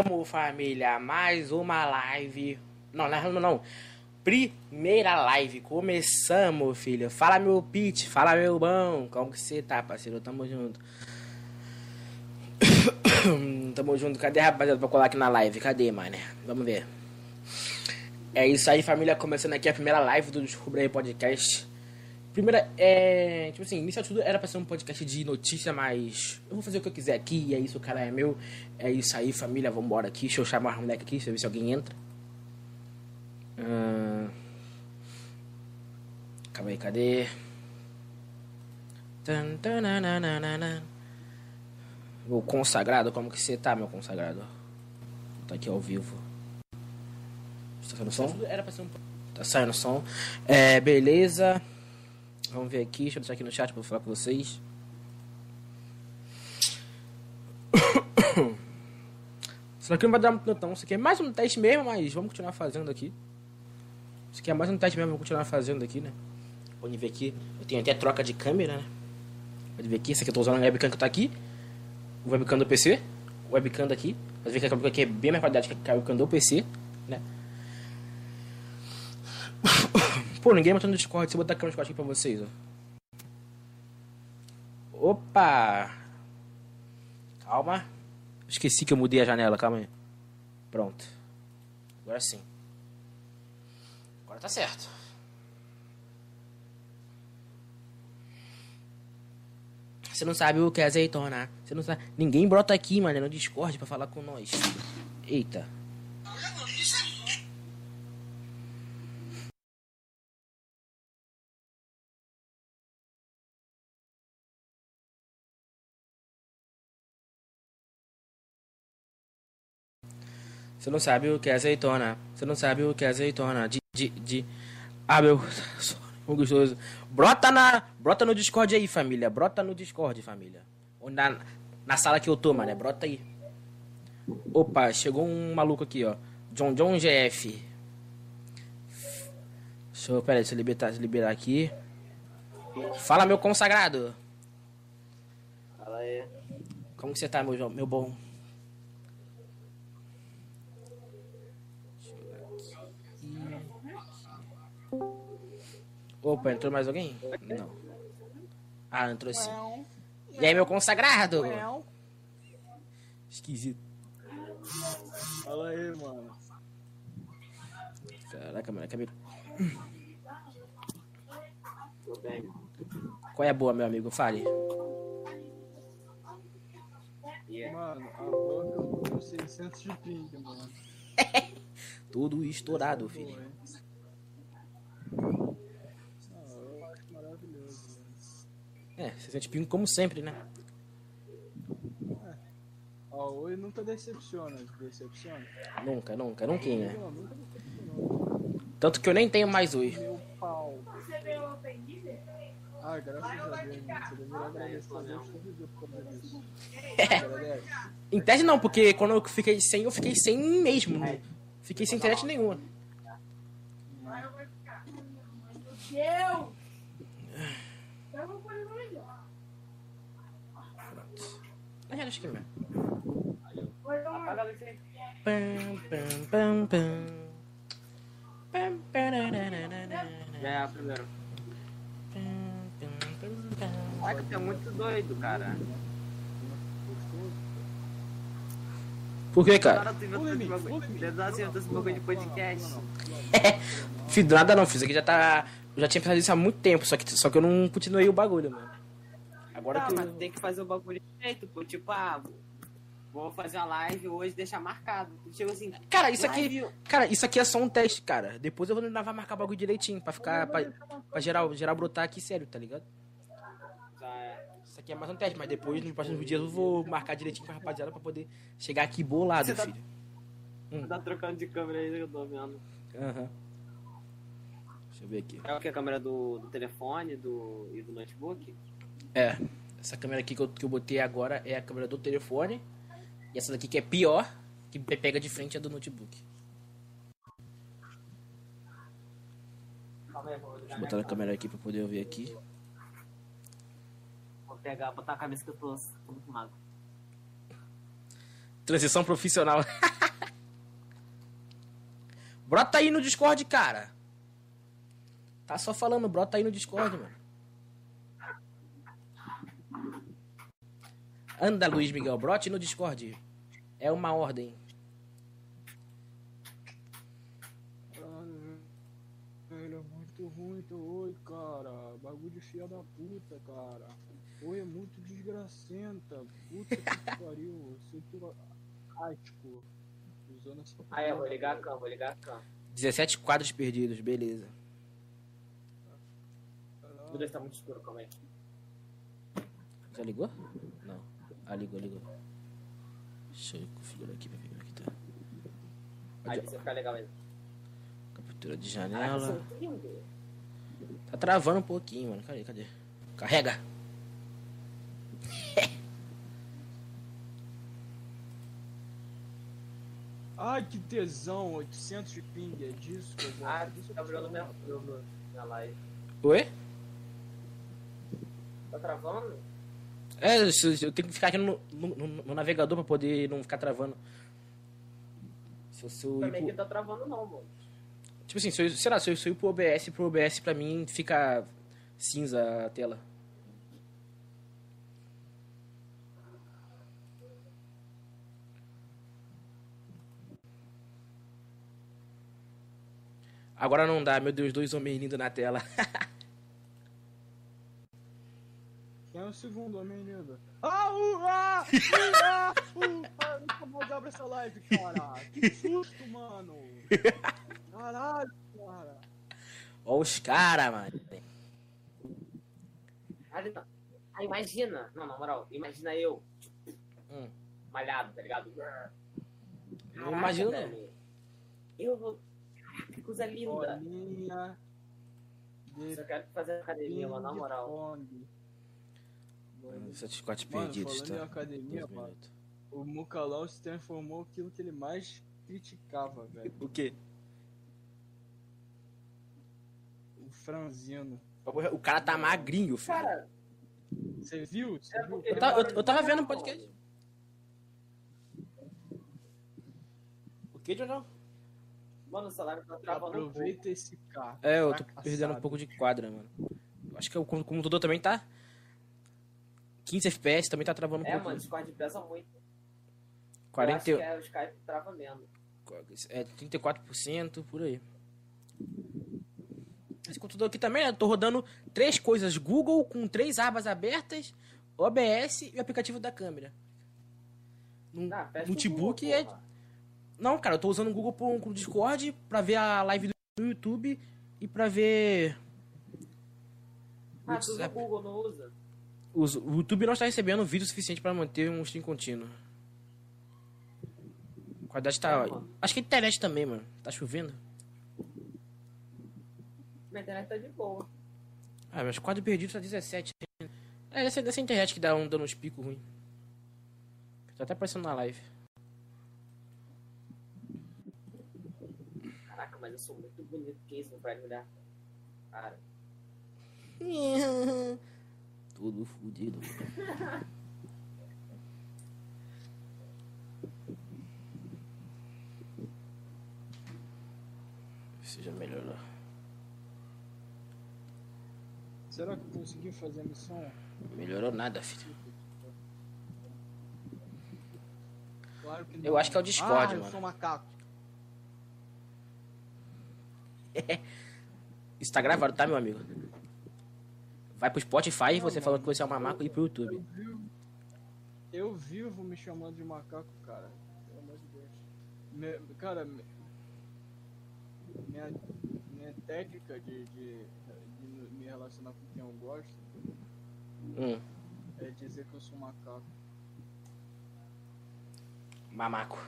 Começamos, família, mais uma live. Não, não, não. Primeira live, começamos, filho. Fala meu pitch, fala meu bom. Como que você tá, parceiro? Tamo junto. Tamo junto. Cadê, rapaziada, pra colar aqui na live? Cadê, mano? Vamos ver. É isso aí, família. Começando aqui a primeira live do Descubra aí Podcast. Primeira, é. Tipo assim, inicial tudo era pra ser um podcast de notícia, mas. Eu vou fazer o que eu quiser aqui, e é isso, o cara é meu. É isso aí, família, vambora aqui. Deixa eu chamar o moleque aqui, deixa eu ver se alguém entra. Hum... Calma aí, cadê? O consagrado, como que você tá, meu consagrado? Tá aqui ao vivo. Tá saindo som? Era pra ser um... Tá saindo som. É, beleza. Vamos ver aqui, deixa eu deixar aqui no chat pra falar com vocês. Isso aqui não vai dar muito não. Isso aqui é mais um teste mesmo, mas vamos continuar fazendo aqui. Isso aqui é mais um teste mesmo, vamos continuar fazendo aqui, né? Pode ver aqui. Eu tenho até troca de câmera, né? Pode ver aqui, esse aqui eu tô usando a webcam que tá aqui. O webcam do PC. O webcam daqui. Pode ver que a webcam aqui é bem mais qualidade que a webcam do PC, né? Pô, ninguém botou no Discord. Deixa eu botar aqui no Discord aqui pra vocês, ó. Opa! Calma. Esqueci que eu mudei a janela, calma aí. Pronto. Agora sim. Agora tá certo. Você não sabe o que é azeitona. Você não sabe. Ninguém brota aqui, mano, no Discord pra falar com nós. Eita. Você não sabe o que é azeitona. Você não sabe o que é azeitona. De. de, de... Ah, meu. Gostoso. Brota na. Brota no Discord aí, família. Brota no Discord, família. Ou na, na sala que eu tô, mano. Brota aí. Opa, chegou um maluco aqui, ó. John John GF. Deixa eu. Pera aí, deixa eu deixa eu liberar aqui. Fala, meu consagrado. Fala aí. Como que você tá, meu, meu bom? Opa, entrou mais alguém? Não. Ah, entrou sim. E aí, meu consagrado? Esquisito. Fala aí, mano. Caraca, mano, acabei. Qual é a boa, meu amigo? Fale. Mano, a boca com 600 de ping, mano. Tudo estourado, filho. Boa, hein? Ah, eu acho maravilhoso, mano. É, você sente pingo como sempre, né? Ó, nunca decepciona, decepciona. Nunca, nunca, nunca. né? Tanto que eu nem tenho mais hoje. Meu pau. Ah, graças a Deus. Você deveria agradecer a Deus todo dia por causa disso. Em tese não, porque quando eu fiquei sem, eu fiquei sem mesmo. Né? Fiquei sem internet nenhuma. Eu! Eu vou pôr no melhor. Acho que é a luz aí. Pam, pam, pam, é. Caraca, você é muito doido, cara. Por que, cara? Tu. Fiz do nada não, fiz aqui já tá. Eu já tinha pensado isso há muito tempo, só que, só que eu não continuei o bagulho, mano. Agora Tá, que. mas tem que fazer o bagulho direito, pô. Tipo, ah, vou fazer uma live hoje, deixar marcado. Tipo assim, Cara, isso aqui. live- Cara, isso aqui é só um teste, cara. Depois eu vou vai marcar o bagulho direitinho pra ficar. pra, pra geral, geral brotar aqui sério, tá ligado? Já é. Isso aqui é mais um teste, mas depois, nos próximos dias, eu vou marcar direitinho com a rapaziada pra poder chegar aqui bolado, Você tá- filho. Tá trocando de câmera aí, eu tô vendo. Aham. Deixa eu ver aqui. É o que? A câmera do, do telefone do, e do notebook? É. Essa câmera aqui que eu, que eu botei agora é a câmera do telefone. E essa daqui que é pior, que pega de frente é do notebook. Deixa eu botar a câmera aqui pra poder ver aqui. Vou pegar, botar a camisa que eu tô, tô muito magro. Transição profissional. brota aí no Discord, cara. Tá só falando, brota aí no Discord, mano. Anda, Luiz Miguel, brote no Discord. É uma ordem. Velho, é muito ruim teu oi, cara. Bagulho de filha da puta, cara. Oi é muito desgracenta. Puta que pariu. Cintura ático. Usando essa Ah, é, vou ligar a cam, vou ligar a cam. 17 quadros perdidos, beleza. Tudo Deus tá muito escuro, calma aí. Já ligou? Não. Ah, ligou, ligou. Deixa eu configurar aqui pra ver como é que tá. Aí você ficar legal mesmo. Captura de Caraca, janela. Tá travando um pouquinho, mano. Cadê, cadê? Carrega! Ai, que tesão. 800 de ping. É disso que eu gosto. Ah, disso tá que virando eu minha, minha live. Oi? Tá travando? É, eu tenho que ficar aqui no, no- no- navegador pra poder não ficar travando. Se eu, se eu Também pro- que tá travando não, mano. Tipo assim, se eu, sei lá, se eu, se eu ir pro OBS, pro OBS pra mim fica cinza a tela. Agora não dá, meu Deus, dois homens lindos na tela. Quem é o segundo homem lindo? Ah, ah, uh, ah, nunca mais abre essa live, cara. Que susto, mano. Caralho, cara. Ó os caras, mano. Ah, imagina. Não, na moral, imagina eu, Hum. malhado, tá ligado? Não imagino, não. Eu vou. Caraca, que coisa linda. Bolinha Só quero fazer academia, mano, na moral. Bolinha. Sete quatro Mano, perdidos, falando em tá? academia, mano, o Mucalau se transformou aquilo que ele mais criticava, velho. O quê? O franzino. O cara tá magrinho, filho. Cara, Você viu? Você é viu? Eu mora eu- eu tava no vendo o podcast. O que, Jojo? Mano, o salário tá travando um pouco. Aproveita esse carro. É, eu tô fracassado. perdendo um pouco de quadra, mano. Acho que o com- computador também tá. 15 FPS também tá travando um É, pouco. mano, o Discord pesa muito. 40, Eu é, o Skype trava menos. é 34% por aí. Esse computador aqui também, né? Tô rodando três coisas: Google com três abas abertas, OBS e o aplicativo da câmera. No Ah, notebook Google, é. porra. Não, cara, eu tô usando o Google pro, Discord pra ver a live do YouTube e pra ver. Ah, tu usa o. Google, não usa? Os- O YouTube não está recebendo vídeo suficiente para manter um stream contínuo. A qualidade tá. É, mano. Acho que a internet também, mano. Tá chovendo. Minha internet tá de boa. Ah, meus quadros perdidos tá 17. É dessa, dessa internet que dá um, dando uns picos ruins. Tá até aparecendo na live. Caraca, mas eu sou muito bonito que isso, não vai me dar. Cara, Tudo fudido. Seja melhorou. Será que conseguiu fazer a missão? Melhorou nada, filho. Claro que não. Eu acho que é o Discord, ah, eu mano. sou macaco. Isso tá gravado, tá, meu amigo? Vai pro Spotify e você mano. que você é um mamaco e pro YouTube. Eu vivo, eu vivo me chamando de macaco, cara. Pelo amor de Deus. Me- cara, me- minha, minha técnica de, de, de me relacionar com quem eu gosto Hum, é dizer que eu sou macaco. mamaco.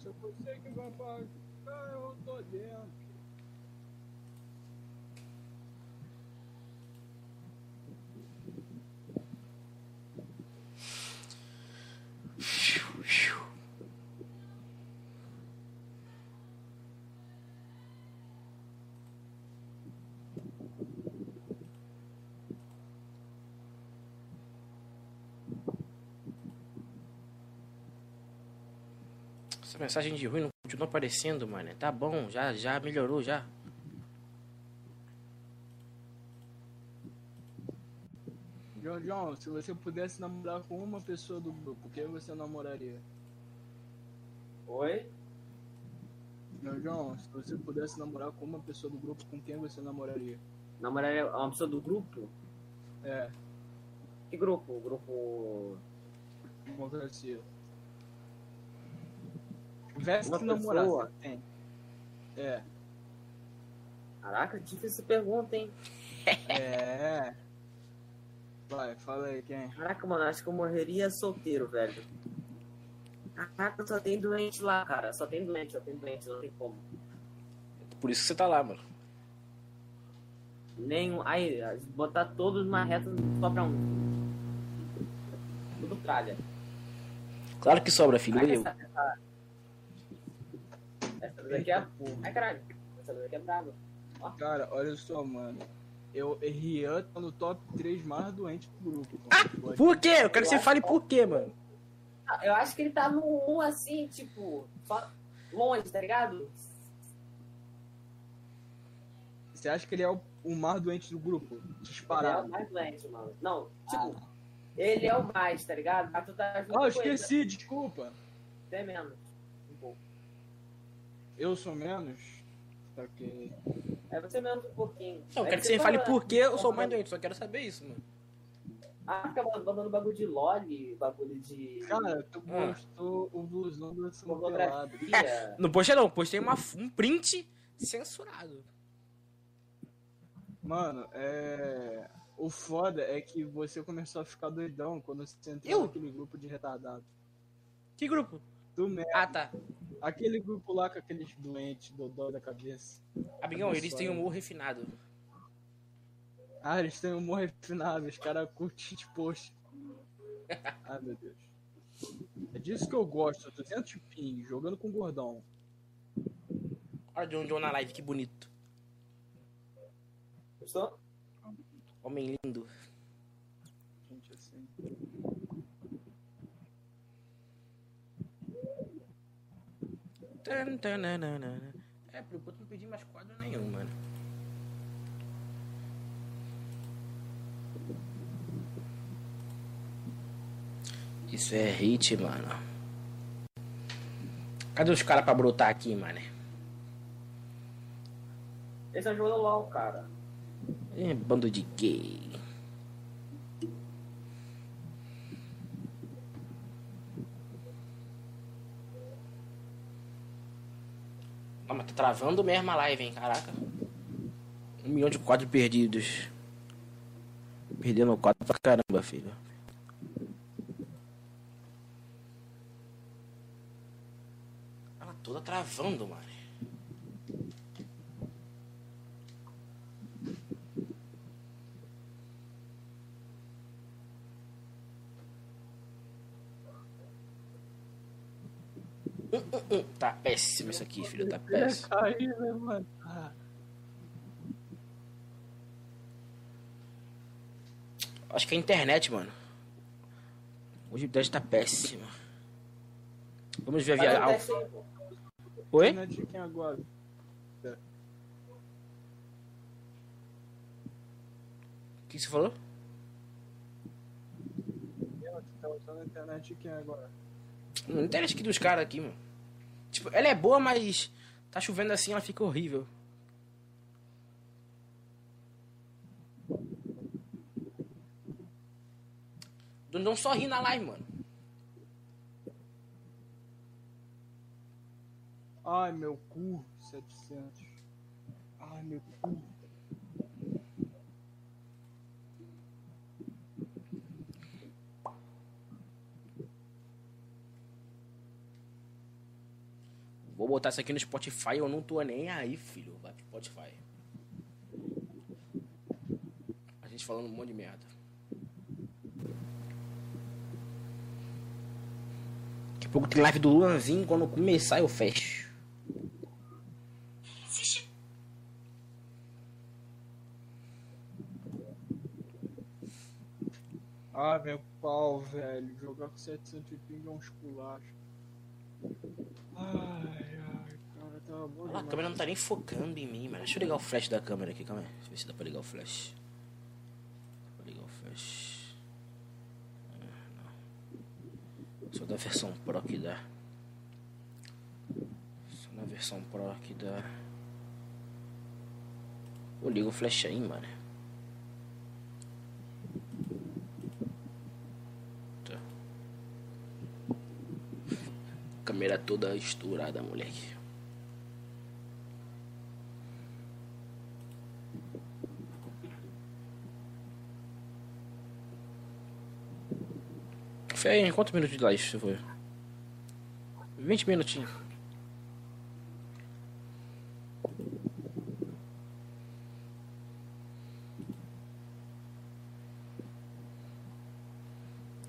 Se vai pagar, eu tô dentro. Essa mensagem de ruim não continua aparecendo, mano. Tá bom, já, já melhorou, já. João, João, se você pudesse namorar com uma pessoa do grupo, quem você namoraria? Oi? João, João, se você pudesse namorar com uma pessoa do grupo, com quem você namoraria? Namoraria uma pessoa do grupo? É, Que grupo? O grupo. democracia. Tivesse Uma que namorar, pessoa? tem. É, Caraca, difícil pergunta, hein? é. Vai, fala aí quem. Caraca, mano, acho que eu morreria solteiro, velho. Caraca, só tem doente lá, cara. Só tem doente, só tem doente, não tem como. Por isso que você tá lá, mano. Nenhum. Aí, botar todos numa reta sobra um. Tudo tralha. Claro que sobra, filho. Aí, essa, essa, essa daqui é. Ai, caralho. Essa daqui é brava. Cara, olha só, mano. Eu, Rian tá no top 3 mais doentes do grupo. mano. Por quê? Eu quero que você fale por quê, mano. Ah, Eu acho que ele tá no 1 assim, tipo, longe, tá ligado? Você acha que ele é o, o mais doente do grupo? Ele é Disparado. o mais doente, mano. Não, tipo, ele é o mais, tá ligado? Mas tu tá junto Ah, eu com ele, esqueci, desculpa. Até menos. Eu sou menos? Tá ok. É você menos um pouquinho. Eu Aí quero que você fale fala- por que eu sou mais doente. Só quero saber isso, mano. Ah, fica mandando bagulho de loli, bagulho de Cara, tu Ah. postou o blusão do pornografia. Não postei não, postei uma, um print censurado. Mano, é. O foda é que você começou a ficar doidão quando você entrou Eu? naquele grupo de retardado. Que grupo? Tu mesmo. Ah, tá. Aquele grupo lá com aqueles doentes, dodó da cabeça. Amigão, eles têm humor refinado. Ah, eles têm humor refinado, os caras curtem de post. Ai, meu Deus. É disso que eu gosto, 200 ping, jogando com gordão. Olha de onde eu na live, que bonito. Gostou? Homem lindo. Gente, assim. É, por enquanto não pedi mais quadro nenhum, mano. Isso é hit, mano. Cadê os caras pra brotar aqui, mano? Esse é o LOL, cara. Ih, bando de gay. Ah, mas tá travando mesmo a live, hein? Caraca. Um milhão de quadros perdidos. Perdendo quadro pra caramba, filho. Ela toda travando, mano. Tá péssimo isso aqui, filho. Tá péssimo. Caiu, né, mano? Ah, Acho que é a internet, mano. Hoje o internet tá péssimo. Vamos ver a via. pô. Oi? é de quem agora? O que você falou? Ela que tá usando a internet quem agora? Não internet aqui dos caras aqui, mano. Tipo, ela é boa, mas tá chovendo assim, ela fica horrível. Não só ri na live, mano. Ai, meu cu, 700. Ai, meu cu. Vou botar isso aqui no Spotify, eu não tô nem aí, filho. Vai pro Spotify. A gente falando um monte de merda. Daqui a pouco tem live do Luanzinho, quando começar eu fecho. Ah, meu pau, velho. Jogar com 700 ping é um esculacho. Lá, a câmera não tá nem focando em mim, mano. Deixa eu ligar o flash da câmera aqui, calma aí. Deixa eu ver se dá pra ligar o flash. Vou ligar o flash. Ah, não. Só da versão Pro que dá. Só na versão Pro que dá. Eu ligo o flash aí, mano. Tá. Câmera toda estourada, moleque. Fé quantos minutos de live você foi? 20 minutinhos.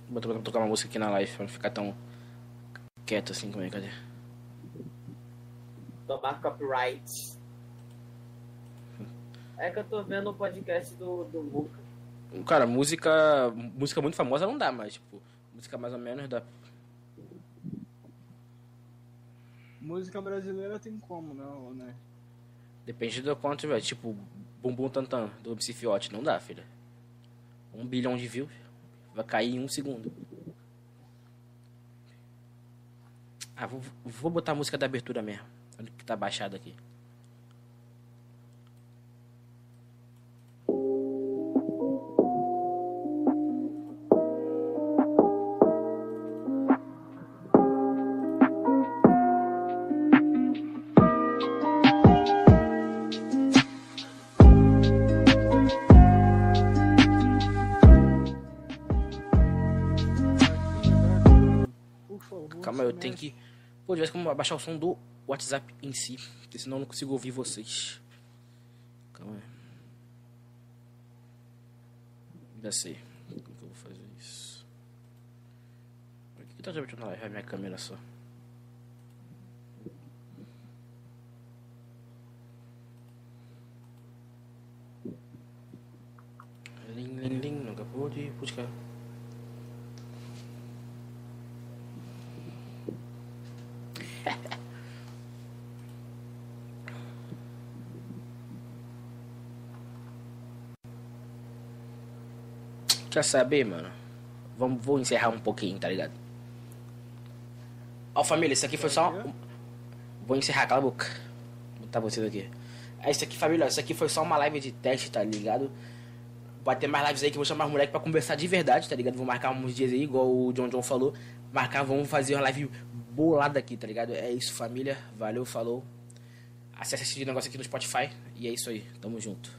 Vou to- tocar uma música aqui na live pra não ficar tão quieto assim como é, cadê? Tomar copyright. É que eu tô vendo o podcast do, do Luca. Cara, música. Música muito famosa não dá, mas tipo, música mais ou menos dá. Música brasileira tem como, não, né? Depende do quanto tiver. Tipo, Bumbum Tantan do MC Fiote. Não dá, filha. Um bilhão de views. Vai cair em um segundo. Ah, vou, vou botar a música da abertura mesmo. Que tá baixado aqui. Calma, eu tenho que. Pô, tivesse como abaixar o som do WhatsApp em si. Porque senão eu não consigo ouvir vocês. Calma aí. Já sei. Como que eu vou fazer isso? Por que, que tá transmitindo na live? A minha câmera só. Lim, lim, lim, nunca pude buscar. Quer saber, mano? Vamos, vou encerrar um pouquinho, tá ligado? Ó, família, isso aqui foi só. Vou encerrar, cala a boca. Vou botar vocês aqui. É isso aqui, família. Isso aqui foi só uma live de teste, tá ligado? Vai ter mais lives aí que eu vou chamar os moleques pra conversar de verdade, tá ligado? Vou marcar uns dias aí, igual o John John falou. Marcar, vamos fazer uma live bolada aqui, tá ligado? É isso, família. Valeu, falou. Acesse esse negócio aqui no Spotify. E é isso aí. Tamo junto.